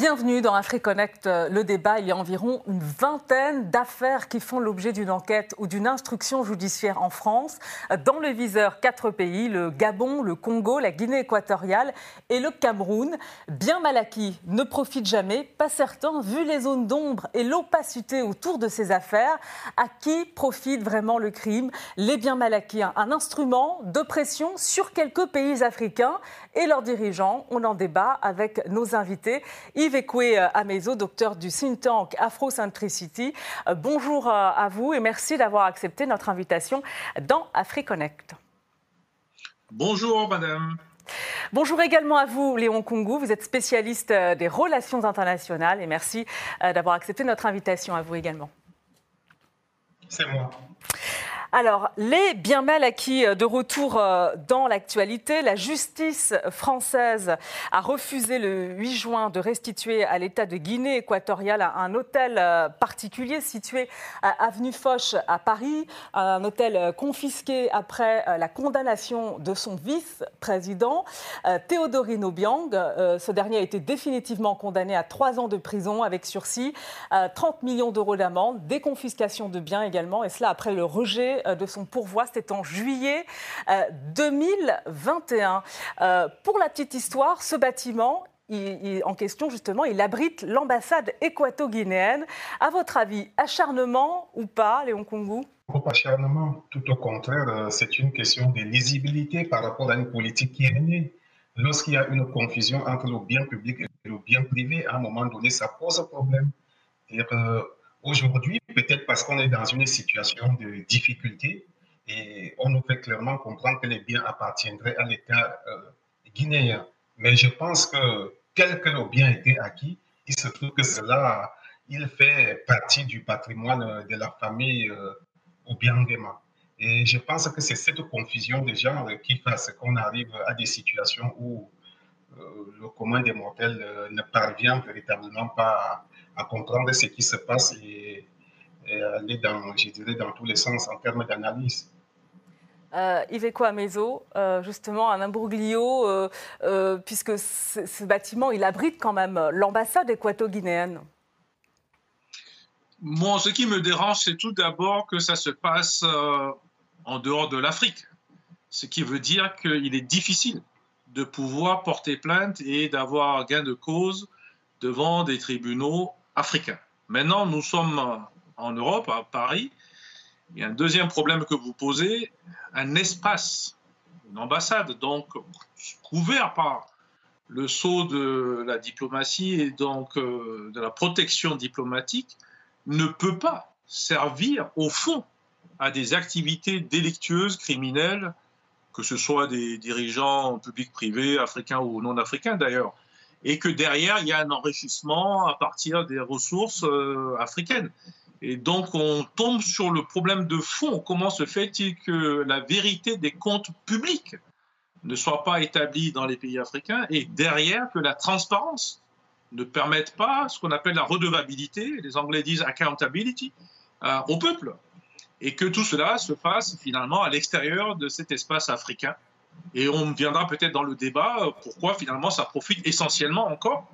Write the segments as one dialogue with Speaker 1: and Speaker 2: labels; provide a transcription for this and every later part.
Speaker 1: Bienvenue dans AfriConnect, le débat. Il y a environ une vingtaine d'affaires qui font l'objet d'une enquête ou d'une instruction judiciaire en France. Dans le viseur, quatre pays, le Gabon, le Congo, la Guinée équatoriale et le Cameroun. Bien mal acquis, ne profite jamais, pas certain, vu les zones d'ombre et l'opacité autour de ces affaires, à qui profite vraiment le crime? Les biens mal acquis, un instrument de pression sur quelques pays africains et leurs dirigeants. On en débat avec nos invités. Yves Ekwe Amezo, docteur du think tank Afrocentricity. Euh, bonjour euh, à vous et merci d'avoir accepté notre invitation dans AfriConnect.
Speaker 2: Bonjour madame.
Speaker 1: Bonjour également à vous, Léon Kungu. Vous êtes spécialiste euh, des relations internationales et merci d'avoir accepté notre invitation à vous également.
Speaker 2: C'est moi.
Speaker 1: Alors, les biens mal acquis euh, de retour euh, dans l'actualité. La justice française a refusé le 8 juin de restituer à l'État de Guinée équatoriale un hôtel euh, particulier situé à Avenue Foch à Paris, un hôtel confisqué après la condamnation de son vice-président, Théodorine Obiang. Ce dernier a été définitivement condamné à trois ans de prison avec sursis, 30 millions d'euros d'amende, des confiscations de biens également, et cela après le rejet euh, de son pourvoi. C'était en juillet 2021. Euh, euh, pour la petite histoire, ce bâtiment, en question, justement, il abrite l'ambassade équato-guinéenne. À votre avis, acharnement ou pas, Léon Kongu
Speaker 2: acharnement, tout au contraire, c'est une question de lisibilité par rapport à une politique qui est menée. Lorsqu'il y a une confusion entre le bien public et le bien privé, à un moment donné, ça pose problème. Aujourd'hui, peut-être parce qu'on est dans une situation de difficulté et on nous fait clairement comprendre que les biens appartiendraient à l'État euh, guinéen. Mais je pense que, quel que le bien été acquis, il se trouve que cela, il fait partie du patrimoine de la famille euh, Obiangema. Et je pense que c'est cette confusion de genre qui fait qu'on arrive à des situations où le commun des mortels euh, ne parvient véritablement pas à comprendre ce qui se passe et, aller dans, je dirais, dans tous les sens en termes d'analyse.
Speaker 1: Euh, Iveco Amezo, euh, justement un imbroglio, euh, puisque ce, bâtiment, il abrite quand même l'ambassade équato-guinéenne.
Speaker 3: Moi, ce qui me dérange, c'est tout d'abord que ça se passe en dehors de l'Afrique. Ce qui veut dire qu'il est difficile de pouvoir porter plainte et d'avoir gain de cause devant des tribunaux africains. Maintenant, nous sommes en Europe, à Paris. Il y a un deuxième problème que vous posez, un espace, une ambassade, donc couvert par le sceau de la diplomatie et donc euh, de la protection diplomatique, ne peut pas servir au fond à des activités délictueuses, criminelles, que ce soit des dirigeants publics privés, africains ou non africains d'ailleurs et que derrière, il y a un enrichissement à partir des ressources euh, africaines. Et donc, on tombe sur le problème de fond. Comment se fait-il que la vérité des comptes publics ne soit pas établie dans les pays africains et derrière que la transparence ne permette pas ce qu'on appelle la redevabilité, les Anglais disent accountability, euh, au peuple. Et que tout cela se fasse finalement à l'extérieur de cet espace africain et on viendra peut-être dans le débat euh, pourquoi finalement ça profite essentiellement encore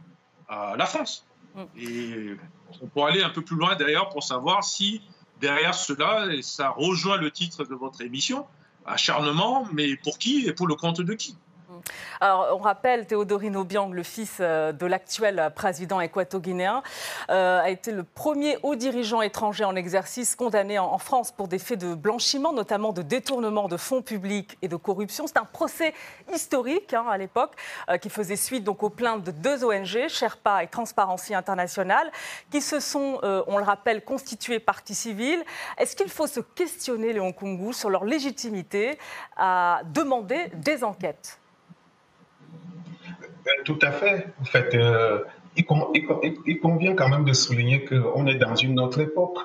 Speaker 3: à la France. Mm. Et on pourra aller un peu plus loin d'ailleurs pour savoir si derrière cela, et ça rejoint le titre de votre émission, acharnement, mais pour qui et pour le compte de qui?
Speaker 1: On rappelle, Théodorino Obiang, le fils euh, de l'actuel président équato-guinéen, euh, a été le premier haut dirigeant étranger en exercice condamné en, France pour des faits de blanchiment, notamment de détournement de fonds publics et de corruption. C'est un procès historique hein, à l'époque euh, qui faisait suite aux plaintes de deux ONG, Sherpa et Transparency International, qui se sont, on le rappelle, constituées partie civile. Est-ce qu'il faut se questionner, Léon Kungu, sur leur légitimité à demander des enquêtes?
Speaker 2: Tout à fait. En fait, euh, il, convient quand même de souligner qu'on est dans une autre époque.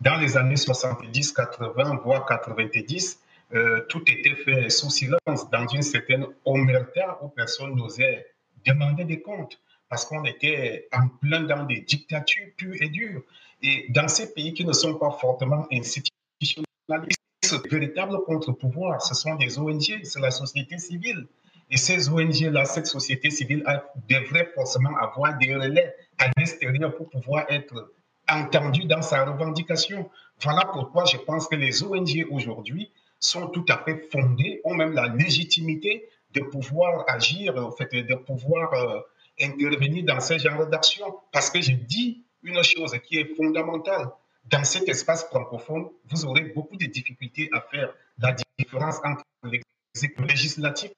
Speaker 2: Dans les années 70, 80, voire 90, euh, tout était fait sous silence, dans une certaine omerta où personne n'osait demander des comptes, parce qu'on était en plein dans des dictatures pures et dures. Et dans ces pays qui ne sont pas fortement institutionnalisés, ce véritable contre-pouvoir, ce sont des ONG, c'est la société civile. Et ces ONG-là, cette société civile devrait forcément avoir des relais à l'extérieur pour pouvoir être entendu dans sa revendication. Voilà pourquoi je pense que les ONG aujourd'hui sont tout à fait fondées, ont même la légitimité de pouvoir agir, de pouvoir euh, intervenir dans ce genre d'action. Parce que je dis une chose qui est fondamentale. Dans cet espace francophone, vous aurez beaucoup de difficultés à faire la différence entre l'exécutif législatif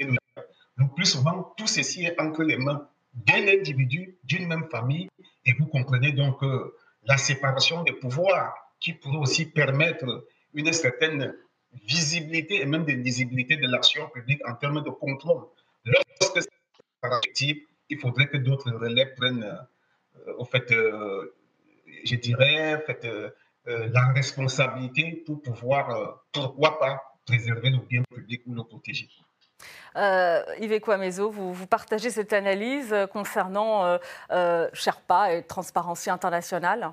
Speaker 2: et le plus souvent, tout ceci est entre les mains d'un individu, d'une même famille, et vous comprenez donc euh, la séparation des pouvoirs qui pourrait aussi permettre une certaine visibilité et même de lisibilité de l'action publique en termes de contrôle. Lorsque c'est il faudrait que d'autres relais prennent, euh, fait, euh, je dirais, fait, la responsabilité pour pouvoir, pourquoi pas, préserver le bien public ou le protéger.
Speaker 1: Euh, Yves Kouamezo, vous, partagez cette analyse concernant euh, euh, Sherpa et Transparency International?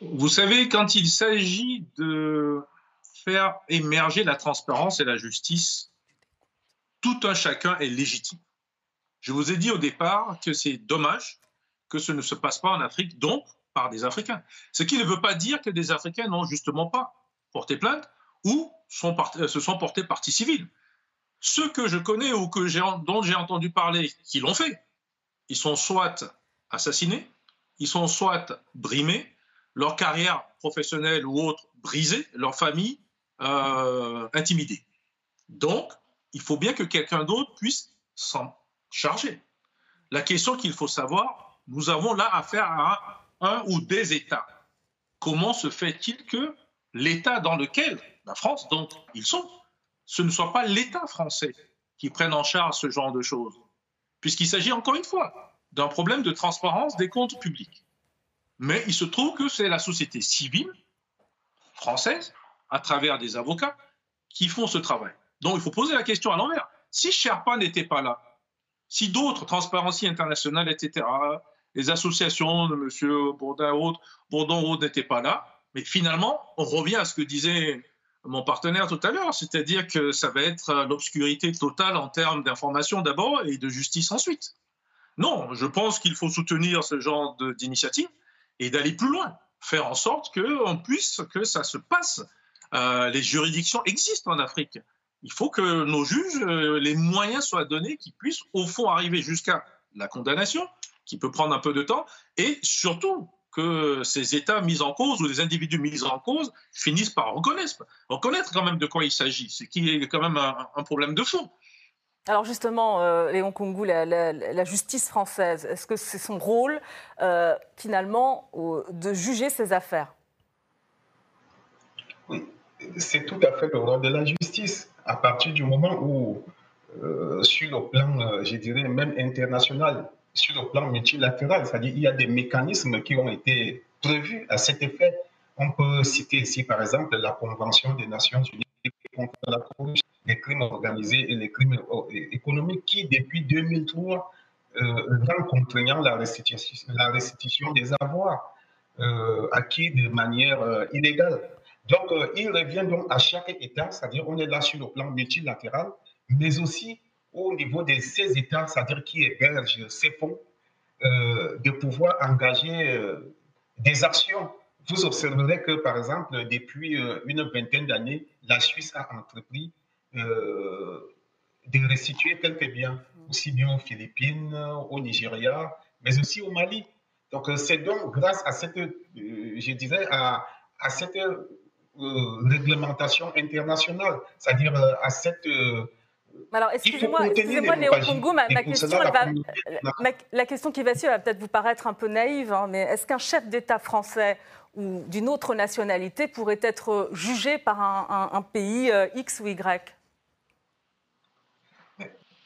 Speaker 3: Vous savez, quand il s'agit de faire émerger la transparence et la justice, tout un chacun est légitime. Je vous ai dit au départ que c'est dommage que ce ne se passe pas en Afrique, donc par des Africains. Ce qui ne veut pas dire que des Africains n'ont justement pas porté plainte ou se sont portés partie civile. Ceux que je connais ou dont j'ai entendu parler qui l'ont fait, ils sont soit assassinés, ils sont soit brimés, leur carrière professionnelle ou autre brisée, leur famille euh, intimidée. Donc, il faut bien que quelqu'un d'autre puisse s'en charger. La question qu'il faut savoir, nous avons là affaire à un ou des États. Comment se fait-il que l'État dans lequel la France, donc, ils sont, ce ne soit pas l'État français qui prenne en charge ce genre de choses, puisqu'il s'agit encore une fois d'un problème de transparence des comptes publics. Mais il se trouve que c'est la société civile française, à travers des avocats, qui font ce travail. Donc il faut poser la question à l'envers. Si Sherpa n'était pas là, si d'autres, Transparency International, etc., les associations de M. Bourdon, n'étaient pas là, mais finalement, on revient à ce que disait mon partenaire tout à l'heure, c'est-à-dire que ça va être l'obscurité totale en termes d'information d'abord et de justice ensuite. Non, je pense qu'il faut soutenir ce genre d'initiative et d'aller plus loin, faire en sorte qu'on puisse, que ça se passe. Euh, les juridictions existent en Afrique. Il faut que nos juges, euh, les moyens soient donnés qui puissent au fond arriver jusqu'à la condamnation, qui peut prendre un peu de temps, et surtout que ces États mis en cause ou les individus mis en cause finissent par reconnaître, reconnaître quand même de quoi il s'agit, ce qui est quand même un, problème de fond.
Speaker 1: Alors justement, euh, Léon Kongou, la, justice française, est-ce que c'est son rôle euh, finalement de juger ces affaires?
Speaker 2: Oui, c'est tout à fait le rôle de la justice. À partir du moment où, euh, sur le plan, je dirais même international, sur le plan multilatéral, c'est-à-dire il y a des mécanismes qui ont été prévus à cet effet. On peut citer ici, par exemple, la Convention des Nations Unies contre la corruption, les crimes organisés et les crimes économiques qui, depuis 2003, euh, contraignant la restitution, la restitution des avoirs euh, acquis de manière euh, illégale. Donc, euh, il revient donc à chaque État, c'est-à-dire on est là sur le plan multilatéral, mais aussi au niveau de ces États, c'est-à-dire qui hébergent ces fonds, euh, de pouvoir engager euh, des actions. Vous observerez que, par exemple, depuis euh, une vingtaine d'années, la Suisse a entrepris de restituer quelques biens, aussi bien aux Philippines, au Nigeria, mais aussi au Mali. Donc, c'est donc grâce à cette, je dirais, à, à cette réglementation internationale, c'est-à-dire à cette
Speaker 1: alors, excusez-moi, excusez-moi, Léo Congo, ma, question, va, la question qui va suivre va peut-être vous paraître un peu naïve, hein, mais est-ce qu'un chef d'État français ou d'une autre nationalité pourrait être jugé par un, pays euh, X ou
Speaker 2: Y?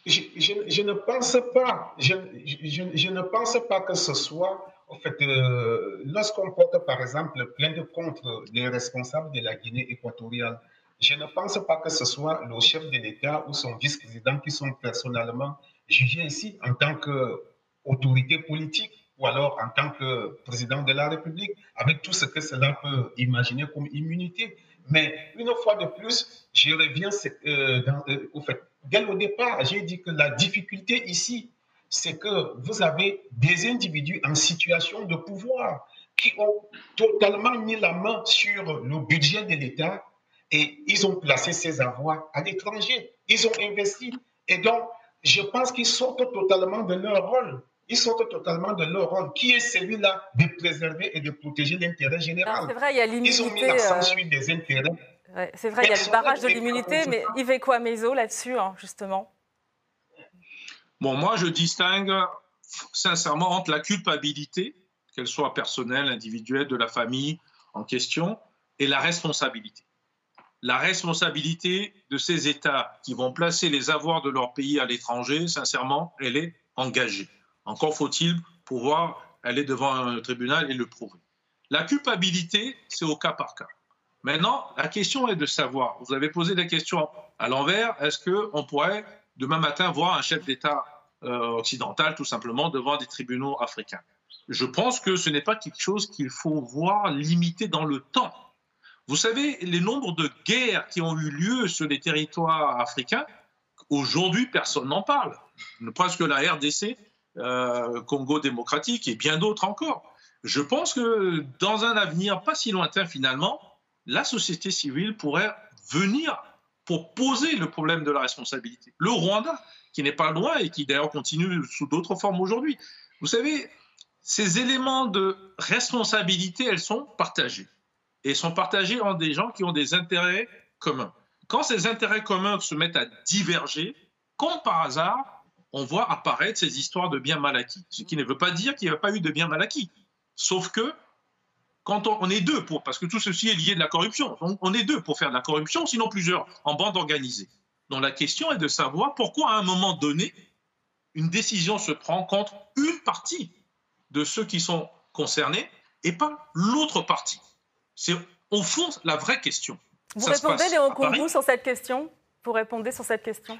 Speaker 2: Je, ne pense pas. Je, ne pense pas que ce soit. En fait, euh, lorsqu'on porte, par exemple, plainte contre les responsables de la Guinée équatoriale, je ne pense pas que ce soit le chef de l'État ou son vice-président qui sont personnellement jugés ici en tant qu'autorité politique. ou alors en tant que président de la République, avec tout ce que cela peut imaginer comme immunité. Mais une fois de plus, je reviens euh, euh, au fait. Dès le départ, j'ai dit que la difficulté ici, c'est que vous avez des individus en situation de pouvoir qui ont totalement mis la main sur le budget de l'État et ils ont placé ces avoirs à l'étranger. Ils ont investi. Et donc, je pense qu'ils sortent totalement de leur rôle. Ils sortent totalement de leur rôle, qui est celui-là de préserver et de protéger l'intérêt général.
Speaker 1: C'est vrai, il y a l'immunité.
Speaker 2: Ils ont mis l'accent sur des intérêts.
Speaker 1: c'est vrai, il y a le barrage de l'immunité, mais Yves quoi Meso là-dessus, hein, justement
Speaker 3: Bon, moi, je distingue sincèrement entre la culpabilité, qu'elle soit personnelle, individuelle, de la famille en question, et la responsabilité. La responsabilité de ces États qui vont placer les avoirs de leur pays à l'étranger, sincèrement, elle est engagée. Encore faut-il pouvoir aller devant un tribunal et le prouver. La culpabilité, c'est au cas par cas. Maintenant, la question est de savoir, vous avez posé la question à l'envers, est-ce qu'on pourrait demain matin voir un chef d'État euh, occidental tout simplement devant des tribunaux africains? Je pense que ce n'est pas quelque chose qu'il faut voir limité dans le temps. Vous savez, les nombres de guerres qui ont eu lieu sur les territoires africains, aujourd'hui, personne n'en parle. Presque la RDC, euh, Congo démocratique et bien d'autres encore. Je pense que dans un avenir pas si lointain finalement, la société civile pourrait venir pour poser le problème de la responsabilité. Le Rwanda, qui n'est pas loin et qui d'ailleurs continue sous d'autres formes aujourd'hui. Vous savez, ces éléments de responsabilité, elles sont partagées. Et sont partagées en des gens qui ont des intérêts communs. Quand ces intérêts communs se mettent à diverger, comme par hasard, on voit apparaître ces histoires de biens mal acquis. Ce qui ne veut pas dire qu'il n'y a pas eu de biens mal acquis. Sauf que quand on, est deux pour, parce que tout ceci est lié de la corruption, on, est deux pour faire de la corruption, sinon plusieurs, en bande organisée. Donc la question est de savoir pourquoi à un moment donné, une décision se prend contre une partie de ceux qui sont concernés et pas l'autre partie. C'est au fond la vraie question.
Speaker 1: Vous répondez, Léon Kungu, sur cette question? Vous répondez sur cette question?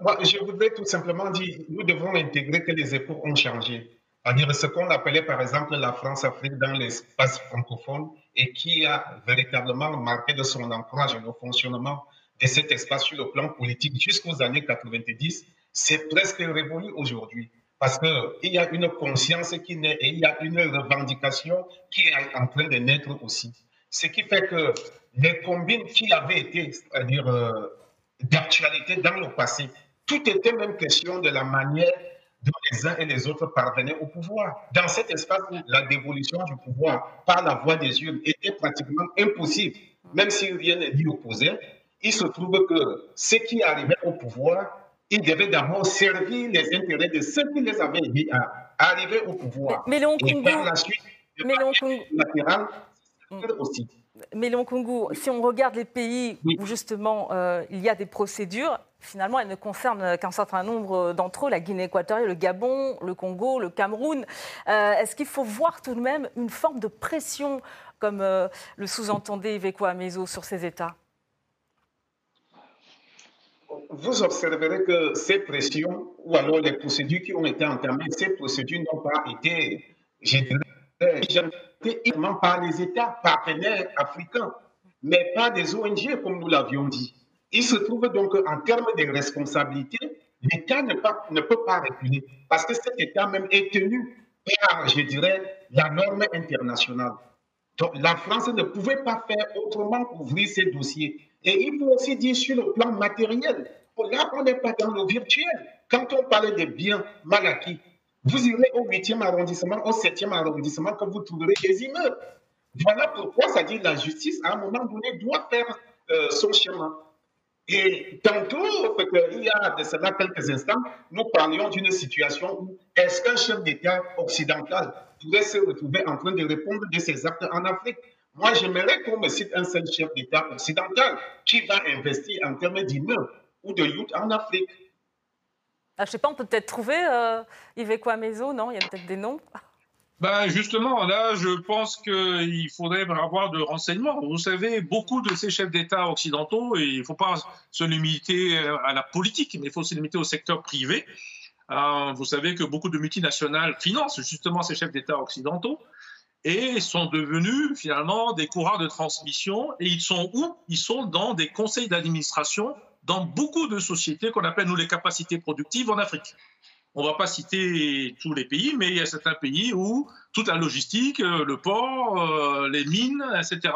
Speaker 2: Moi, Je voudrais tout simplement dire, nous devons intégrer que les époques ont changé c'est-à-dire ce qu'on appelait par exemple la France-Afrique dans l'espace francophone et qui a véritablement marqué de son encourage le fonctionnement de cet espace sur le plan politique jusqu'aux années 90, c'est presque révolu aujourd'hui. Parce qu'il y a une conscience qui naît et il y a une revendication qui est en train de naître aussi. Ce qui fait que les combines qui avaient été, c'est-à-dire euh, d'actualité dans le passé, tout était même question de la manière dont les uns et les autres parvenaient au pouvoir. Dans cet espace où la dévolution du pouvoir par la voie des urnes était pratiquement impossible, même si rien n'est dit opposé, il se trouve que ceux qui arrivaient au pouvoir, ils devaient d'abord servir les intérêts de ceux qui les avaient dit à arriver au pouvoir.
Speaker 1: Mais, mais et par la suite, mais
Speaker 2: latéral, aussi.
Speaker 1: Mais Congo, si on regarde les pays où justement euh, il y a des procédures, finalement elles ne concernent qu'un certain nombre d'entre eux, la Guinée équatoriale, le Gabon, le Congo, le Cameroun. Euh, est-ce qu'il faut voir tout de même une forme de pression, comme euh, le sous-entendait Iveco Amezo, sur ces États?
Speaker 2: Vous observerez que ces pressions, ou alors les procédures qui ont été entamées, ces procédures n'ont pas été, je dirais, par les États partenaires africains, mais pas des ONG, comme nous l'avions dit. Il se trouve donc en termes de responsabilité, l'État ne, peut pas reculer, parce que cet État même est tenu par, je dirais, la norme internationale. La France ne pouvait pas faire autrement qu'ouvrir ces dossiers. Et il faut aussi dire sur le plan matériel, là, on n'est pas dans le virtuel. Quand on parle des biens mal acquis, vous irez au 8e arrondissement, au 7e arrondissement, que vous trouverez des immeubles. Voilà pourquoi ça dit la justice, à un moment donné, doit faire euh, son chemin. Et tantôt, il y a de cela quelques instants, nous parlions d'une situation où est-ce qu'un chef d'État occidental pourrait se retrouver en train de répondre de ses actes en Afrique? Moi, j'aimerais qu'on me cite un seul chef d'État occidental qui va investir en termes d'immeubles ou de youth en Afrique.
Speaker 1: Ah, je ne sais pas, on peut peut-être trouver euh, Iveco Meso, non Il y a peut-être des noms
Speaker 3: ben justement, là, je pense qu'il faudrait avoir de renseignements. Vous savez, beaucoup de ces chefs d'État occidentaux, et il ne faut pas se limiter à la politique, mais il faut se limiter au secteur privé, Euh, vous savez que beaucoup de multinationales financent justement ces chefs d'État occidentaux et sont devenus finalement des coureurs de transmission. Et ils sont où? Ils sont dans des conseils d'administration dans beaucoup de sociétés qu'on appelle, nous, les capacités productives en Afrique. On ne va pas citer tous les pays, mais il y a certains pays où toute la logistique, euh, le port, euh, les mines, etc.,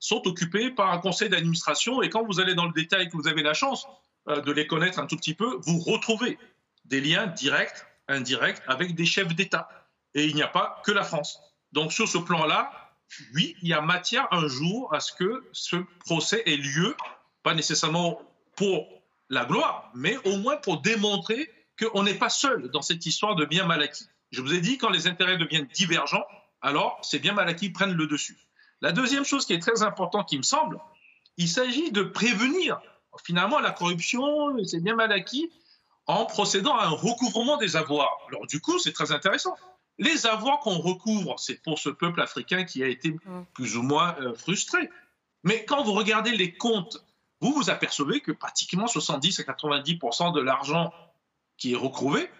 Speaker 3: sont occupés par un conseil d'administration. Et quand vous allez dans le détail, que vous avez la chance euh, de les connaître un tout petit peu, vous retrouvez des liens directs, indirects avec des chefs d'État. Et il n'y a pas que la France. Donc sur ce plan-là, oui, il y a matière un jour à ce que ce procès ait lieu, pas nécessairement pour la gloire, mais au moins pour démontrer qu'on n'est pas seul dans cette histoire de bien mal acquis. Je vous ai dit, quand les intérêts deviennent divergents, alors ces biens mal acquis prennent le dessus. La deuxième chose qui est très importante, qui me semble, il s'agit de prévenir finalement la corruption, c'est bien mal acquis, en procédant à un recouvrement des avoirs. Alors du coup, c'est très intéressant. Les avoirs qu'on recouvre, c'est pour ce peuple africain qui a été mm. plus ou moins euh, frustré. Mais quand vous regardez les comptes, vous vous apercevez que pratiquement 70 à 90% de l'argent qui est recouvré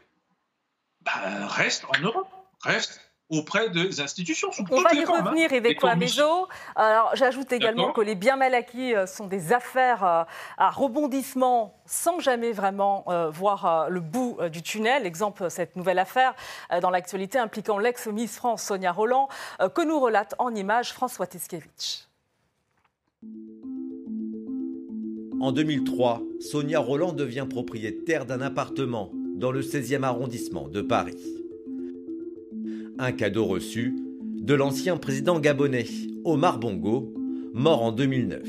Speaker 3: ben, reste en Europe, reste auprès des institutions.
Speaker 1: On va y revenir, hein, Meso. Alors, j'ajoute également que les biens mal acquis euh, sont des affaires euh, à rebondissement sans jamais vraiment euh, voir le bout du tunnel. Exemple, cette nouvelle affaire dans l'actualité impliquant l'ex-Miss France Sonia Roland, que nous relate en images François Tiskevich.
Speaker 4: En 2003, Sonia Roland devient propriétaire d'un appartement dans le 16e arrondissement de Paris un cadeau reçu de l'ancien président gabonais Omar Bongo, mort en 2009.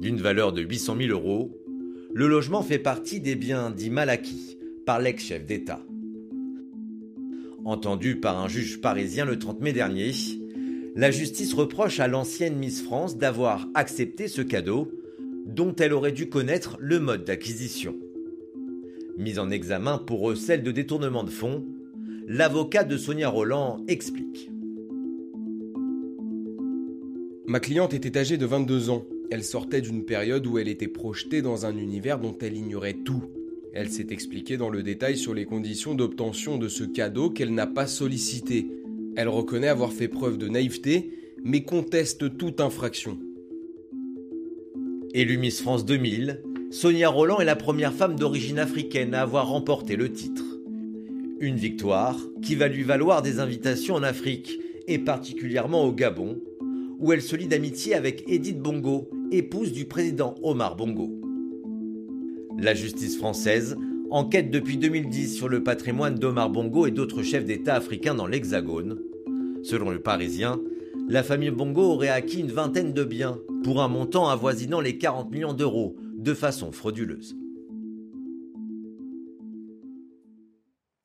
Speaker 4: D'une valeur de 800 000 euros, le logement fait partie des biens dits mal acquis par l'ex-chef d'État. Entendu par un juge parisien le 30 mai dernier, la justice reproche à l'ancienne Miss France d'avoir accepté ce cadeau dont elle aurait dû connaître le mode d'acquisition. Mise en examen pour recel de détournement de fonds, l'avocat de Sonia Roland explique.
Speaker 5: Ma cliente était âgée de 22 ans. Elle sortait d'une période où elle était projetée dans un univers dont elle ignorait tout. Elle s'est expliquée dans le détail sur les conditions d'obtention de ce cadeau qu'elle n'a pas sollicité. Elle reconnaît avoir fait preuve de naïveté, mais conteste toute infraction.
Speaker 4: Élue Miss France 2000, Sonia Roland est la première femme d'origine africaine à avoir remporté le titre. Une victoire qui va lui valoir des invitations en Afrique et particulièrement au Gabon, où elle se lie d'amitié avec Edith Bongo, épouse du président Omar Bongo. La justice française enquête depuis 2010 sur le patrimoine d'Omar Bongo et d'autres chefs d'État africains dans l'Hexagone. Selon le Parisien, la famille Bongo aurait acquis une vingtaine de biens pour un montant avoisinant les 40 millions d'euros de façon frauduleuse.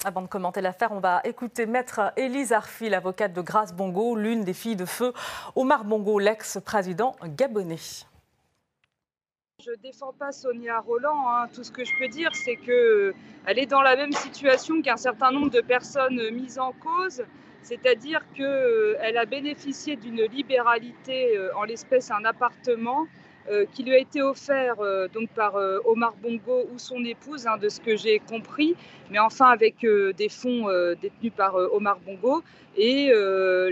Speaker 1: Avant de commenter l'affaire, on va écouter Maître Élise Arfi, l'avocate de Grâce Bongo, l'une des filles de feu Omar Bongo, l'ex-président gabonais.
Speaker 6: Je ne défends pas Sonia Roland. Hein. Tout ce que je peux dire, c'est qu'elle est dans la même situation qu'un certain nombre de personnes mises en cause. C'est-à-dire qu'elle a bénéficié d'une libéralité, euh, en l'espèce un appartement, euh, qui lui a été offert euh, donc par euh, Omar Bongo ou son épouse, hein, de ce que j'ai compris, mais enfin avec des fonds détenus par Omar Bongo. Et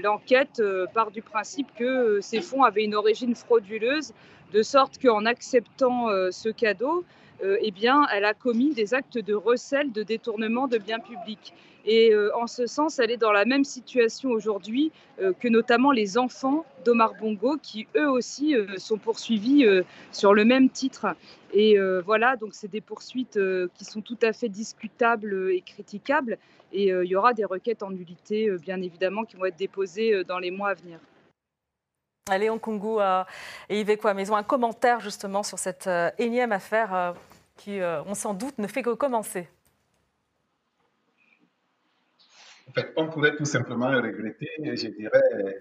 Speaker 6: l'enquête part du principe que ces fonds avaient une origine frauduleuse, de sorte qu'en acceptant ce cadeau, eh bien, elle a commis des actes de recel, de détournement de biens publics. Et euh, en ce sens, elle est dans la même situation aujourd'hui euh, que notamment les enfants d'Omar Bongo, qui eux aussi euh, sont poursuivis sur le même titre. Et voilà, donc c'est des poursuites qui sont tout à fait discutables et critiquables. Et il y aura des requêtes en nullité, bien évidemment, qui vont être déposées dans les mois à venir.
Speaker 1: Léon Kungu et Yves Maison, un commentaire justement sur cette énième affaire qui, on s'en doute, ne fait que commencer.
Speaker 2: En fait, on pourrait tout simplement regretter, je dirais, euh,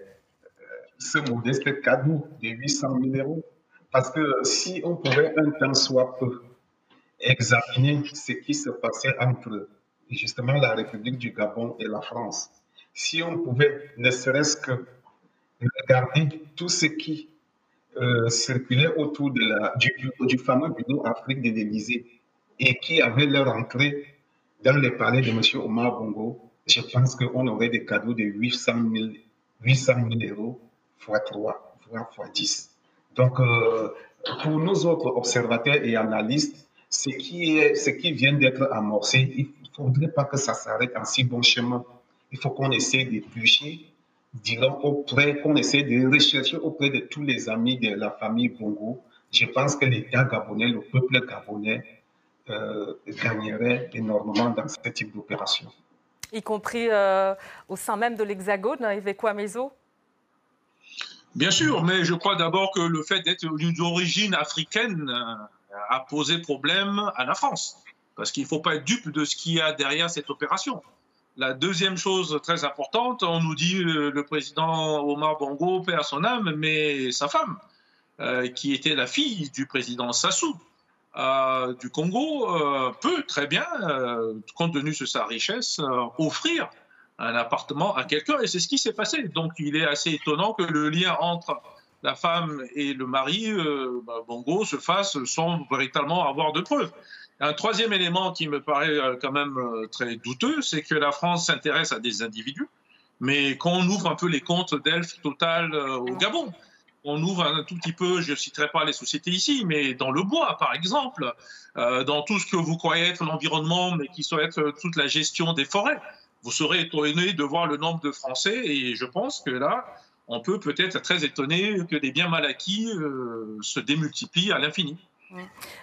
Speaker 2: ce modeste cadeau de 800 000 euros. Parce que si on pouvait un temps soit peu examiner ce qui se passait entre justement la République du Gabon et la France, si on pouvait ne serait-ce que regarder tout ce qui euh, circulait autour du, fameux bureau Afrique de l'Élysée et qui avaient leur entrée dans les palais de M. Omar Bongo, je pense qu'on aurait des cadeaux de 800 000, 800 000 euros x 3, voire x 10. Donc, euh, pour nous autres observateurs et analystes, ce qui, ce qui vient d'être amorcé, il ne faudrait pas que ça s'arrête en si bon chemin. Il faut qu'on essaie d'éplucher, disons auprès, qu'on essaie de rechercher auprès de tous les amis de la famille Bongo. Je pense que l'État gabonais, le peuple gabonais, euh, gagnerait énormément dans ce type d'opération.
Speaker 1: Y compris euh, au sein même de l'Hexagone, quoi Meso
Speaker 3: Bien sûr, mais je crois d'abord que le fait d'être d'origine africaine euh, a posé problème à la France. Parce qu'il ne faut pas être dupe de ce qu'il y a derrière cette opération. La deuxième chose très importante, on nous dit le, président Omar Bongo perd son âme, mais sa femme, euh, qui était la fille du président Sassou euh, du Congo, peut très bien, compte tenu de sa richesse, offrir un appartement à quelqu'un, et c'est ce qui s'est passé. Donc il est assez étonnant que le lien entre la femme et le mari, euh, bah, Bongo, se fasse sans véritablement avoir de preuves. Un troisième élément qui me paraît euh, quand même euh, très douteux, c'est que la France s'intéresse à des individus, mais quand on ouvre un peu les comptes d'Elf Total au Gabon, on ouvre un tout petit peu, je ne citerai pas les sociétés ici, mais dans le bois, par exemple, dans tout ce que vous croyez être l'environnement, mais qui soit être toute la gestion des forêts vous serez étonné de voir le nombre de Français et je pense que là, on peut peut-être être très étonné que des biens mal acquis euh, se démultiplient à l'infini.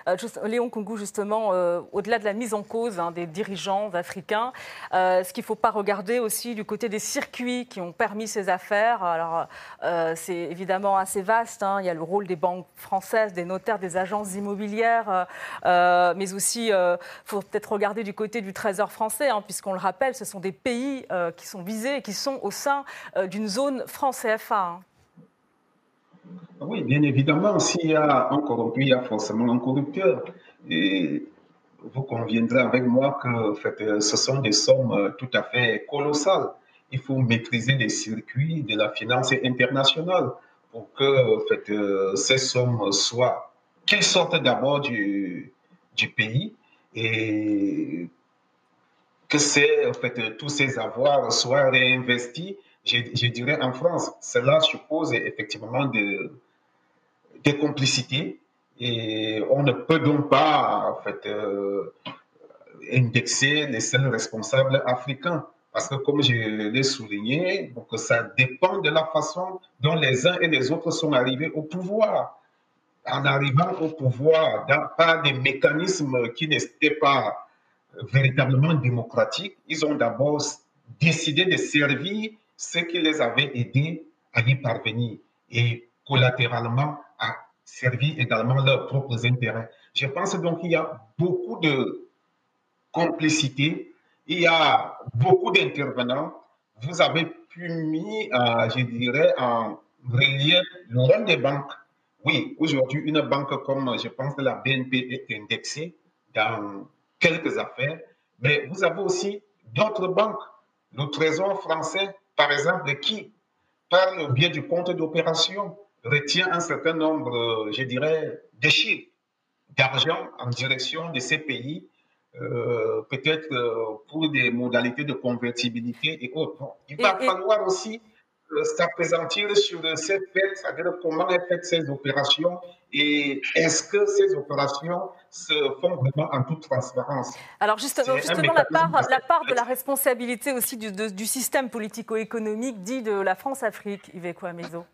Speaker 1: Euh, Léon Kungu, justement, euh, au-delà de la mise en cause hein, des dirigeants africains, euh, ce qu'il ne faut pas regarder aussi du côté des circuits qui ont permis ces affaires Alors, c'est évidemment assez vaste. Hein. il y a le rôle des banques françaises, des notaires, des agences immobilières, mais aussi, il faut peut-être regarder du côté du Trésor français, hein, puisqu'on le rappelle, ce sont des pays qui sont visés et qui sont au sein d'une zone France CFA.
Speaker 2: Oui, bien évidemment, s'il y a un corrompu, il y a forcément un corrupteur. Et vous conviendrez avec moi que ce sont des sommes tout à fait colossales. Il faut maîtriser les circuits de la finance internationale pour que ces sommes soient, qu'elles sortent d'abord du, pays et que en tous ces avoirs soient réinvestis je, dirais en France. Cela suppose effectivement des, complicités et on ne peut donc pas en fait, euh, indexer les seuls responsables africains. Parce que, comme je l'ai souligné, donc ça dépend de la façon dont les uns et les autres sont arrivés au pouvoir. En arrivant au pouvoir par des mécanismes qui n'étaient pas véritablement démocratiques, ils ont d'abord décidé de servir ce qui les avait aidés à y parvenir et collatéralement à servir également leurs propres intérêts. Je pense donc qu'il y a beaucoup de complicité, il y a beaucoup d'intervenants. Vous avez pu mis, euh, je dirais, en relief le rôle des banques. Oui, aujourd'hui, une banque comme, je pense, la BNP est indexée dans quelques affaires, mais vous avez aussi d'autres banques. Le Trésor français par exemple, qui, par le biais du compte d'opération, retient un certain nombre, je dirais, de chiffres d'argent en direction de ces pays, euh, peut-être euh, pour des modalités de convertibilité et autres. il va falloir aussi s'appesantir sur ces faits, c'est-à-dire comment est faite ces opérations et est-ce que ces opérations se font vraiment en toute transparence?
Speaker 1: Alors justement, justement la, part, la part de la responsabilité aussi du, du système politico-économique dit de la France-Afrique, Yves Maison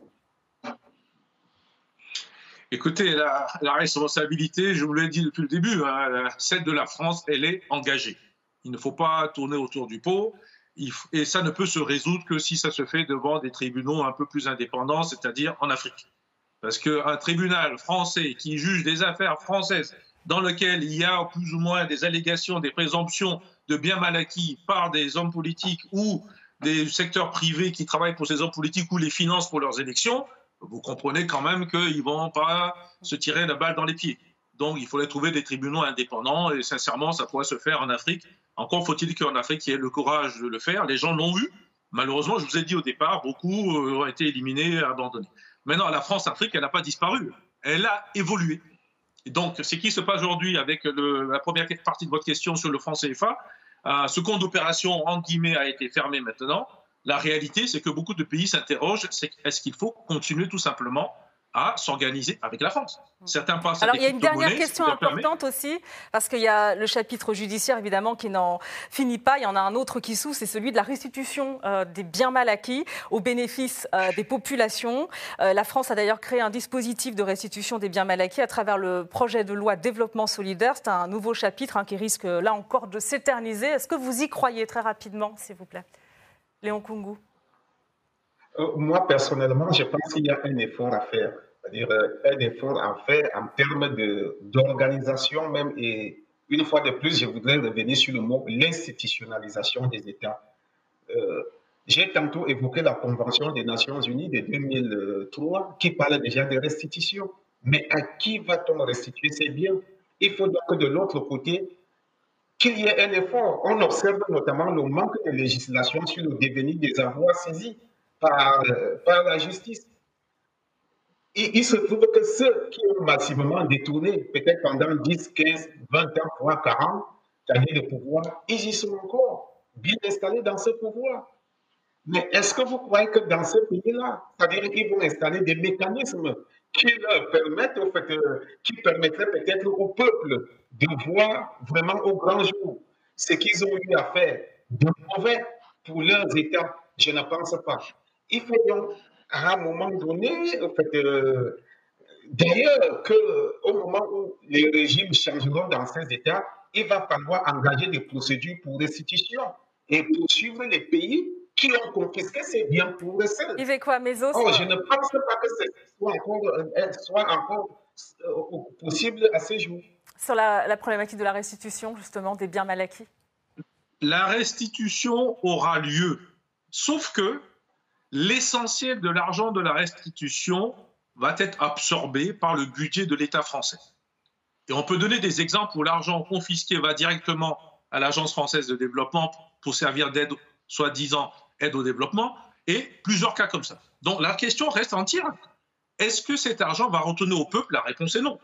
Speaker 3: Écoutez, la, la, responsabilité, je vous l'ai dit depuis le début, hein, celle de la France, elle est engagée. Il ne faut pas tourner autour du pot et ça ne peut se résoudre que si ça se fait devant des tribunaux un peu plus indépendants, c'est-à-dire en Afrique. Parce qu'un tribunal français qui juge des affaires françaises dans lequel il y a plus ou moins des allégations, des présomptions de biens mal acquis par des hommes politiques ou des secteurs privés qui travaillent pour ces hommes politiques ou les financent pour leurs élections, vous comprenez quand même qu'ils ne vont pas se tirer la balle dans les pieds. Donc il faudrait trouver des tribunaux indépendants et sincèrement, ça pourrait se faire en Afrique encore faut-il qu'en Afrique, il y ait le courage de le faire. Les gens l'ont eu. Malheureusement, je vous ai dit au départ, beaucoup euh, ont été éliminés, abandonnés. Maintenant, la France-Afrique, elle n'a pas disparu. Elle a évolué. Donc, ce qui se passe aujourd'hui avec la première partie de votre question sur le franc CFA, euh, ce compte d'opération, en guillemets, a été fermé maintenant. La réalité, c'est que beaucoup de pays s'interrogent, est-ce qu'il faut continuer tout simplement à s'organiser avec la France.
Speaker 1: Certains pensent Alors, il y a une dernière question importante aussi, parce qu'il y a le chapitre judiciaire, évidemment, qui n'en finit pas. Il y en a un autre qui sous, c'est celui de la restitution euh, des biens mal acquis au bénéfice euh, des populations. Euh, la France a d'ailleurs créé un dispositif de restitution des biens mal acquis à travers le projet de loi développement solidaire. C'est un nouveau chapitre hein, qui risque, là encore, de s'éterniser. Est-ce que vous y croyez très rapidement, s'il vous plaît? Léon Kungu
Speaker 2: moi, personnellement, je pense qu'il y a un effort à faire c'est-à-dire euh, un effort à faire en termes d'organisation même. Et une fois de plus, je voudrais revenir sur le mot l'institutionnalisation des États. Euh, j'ai tantôt évoqué la Convention des Nations Unies de 2003 qui parle déjà de restitution. Mais à qui va-t-on restituer ces biens? Il faut donc de l'autre côté, qu'il y ait un effort. On observe notamment le manque de législation sur le devenir des avoirs saisis par, la justice il, se trouve que ceux qui ont massivement détourné, peut-être pendant 10, 15, 20 ans, voire 40 années de pouvoir, ils y sont encore bien installés dans ce pouvoir. Mais est-ce que vous croyez que dans ce pays-là, c'est-à-dire qu'ils vont installer des mécanismes qui leur permettent, au fait, euh, qui permettraient peut-être au peuple de voir vraiment au grand jour ce qu'ils ont eu à faire de mauvais pour leurs États? Je ne pense pas. Il faut donc à un moment donné, en fait, euh, d'ailleurs, qu'au moment où les régimes changeront dans ces États, il va falloir engager des procédures pour restitution et poursuivre les pays qui ont confisqué ces biens pour eux seuls.
Speaker 1: Il fait quoi, Mézo
Speaker 2: oh, Je ne pense pas que ce soit encore, euh, soit encore euh, possible à ce jour.
Speaker 1: Sur la, la problématique de la restitution, justement, des biens mal acquis
Speaker 3: La restitution aura lieu, sauf que l'essentiel de l'argent de la restitution va être absorbé par le budget de l'État français. Et on peut donner des exemples où l'argent confisqué va directement à l'Agence française de développement pour servir d'aide, soi-disant aide au développement, et plusieurs cas comme ça. Donc la question reste entière. Est-ce que cet argent va retourner au peuple? La réponse est non.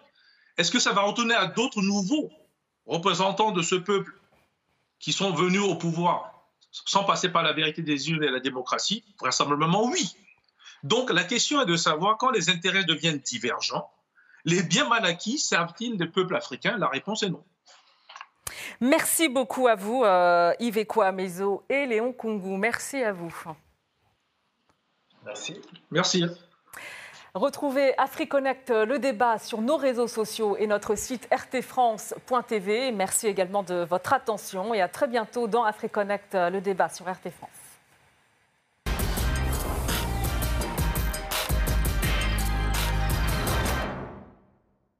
Speaker 3: Est-ce que ça va retourner à d'autres nouveaux représentants de ce peuple qui sont venus au pouvoir sans passer par la vérité des urnes et la démocratie Vraisemblablement oui. Donc la question est de savoir quand les intérêts deviennent divergents, les biens mal acquis servent-ils des peuples africains La réponse est non.
Speaker 1: Merci beaucoup à vous, euh, Yves Mezo et Léon Kungu. Merci à vous.
Speaker 2: Merci.
Speaker 3: Merci.
Speaker 1: Retrouvez AfriConnect, le débat sur nos réseaux sociaux et notre site rtfrance.tv. Merci également de votre attention et à très bientôt dans AfriConnect, le débat sur RT France.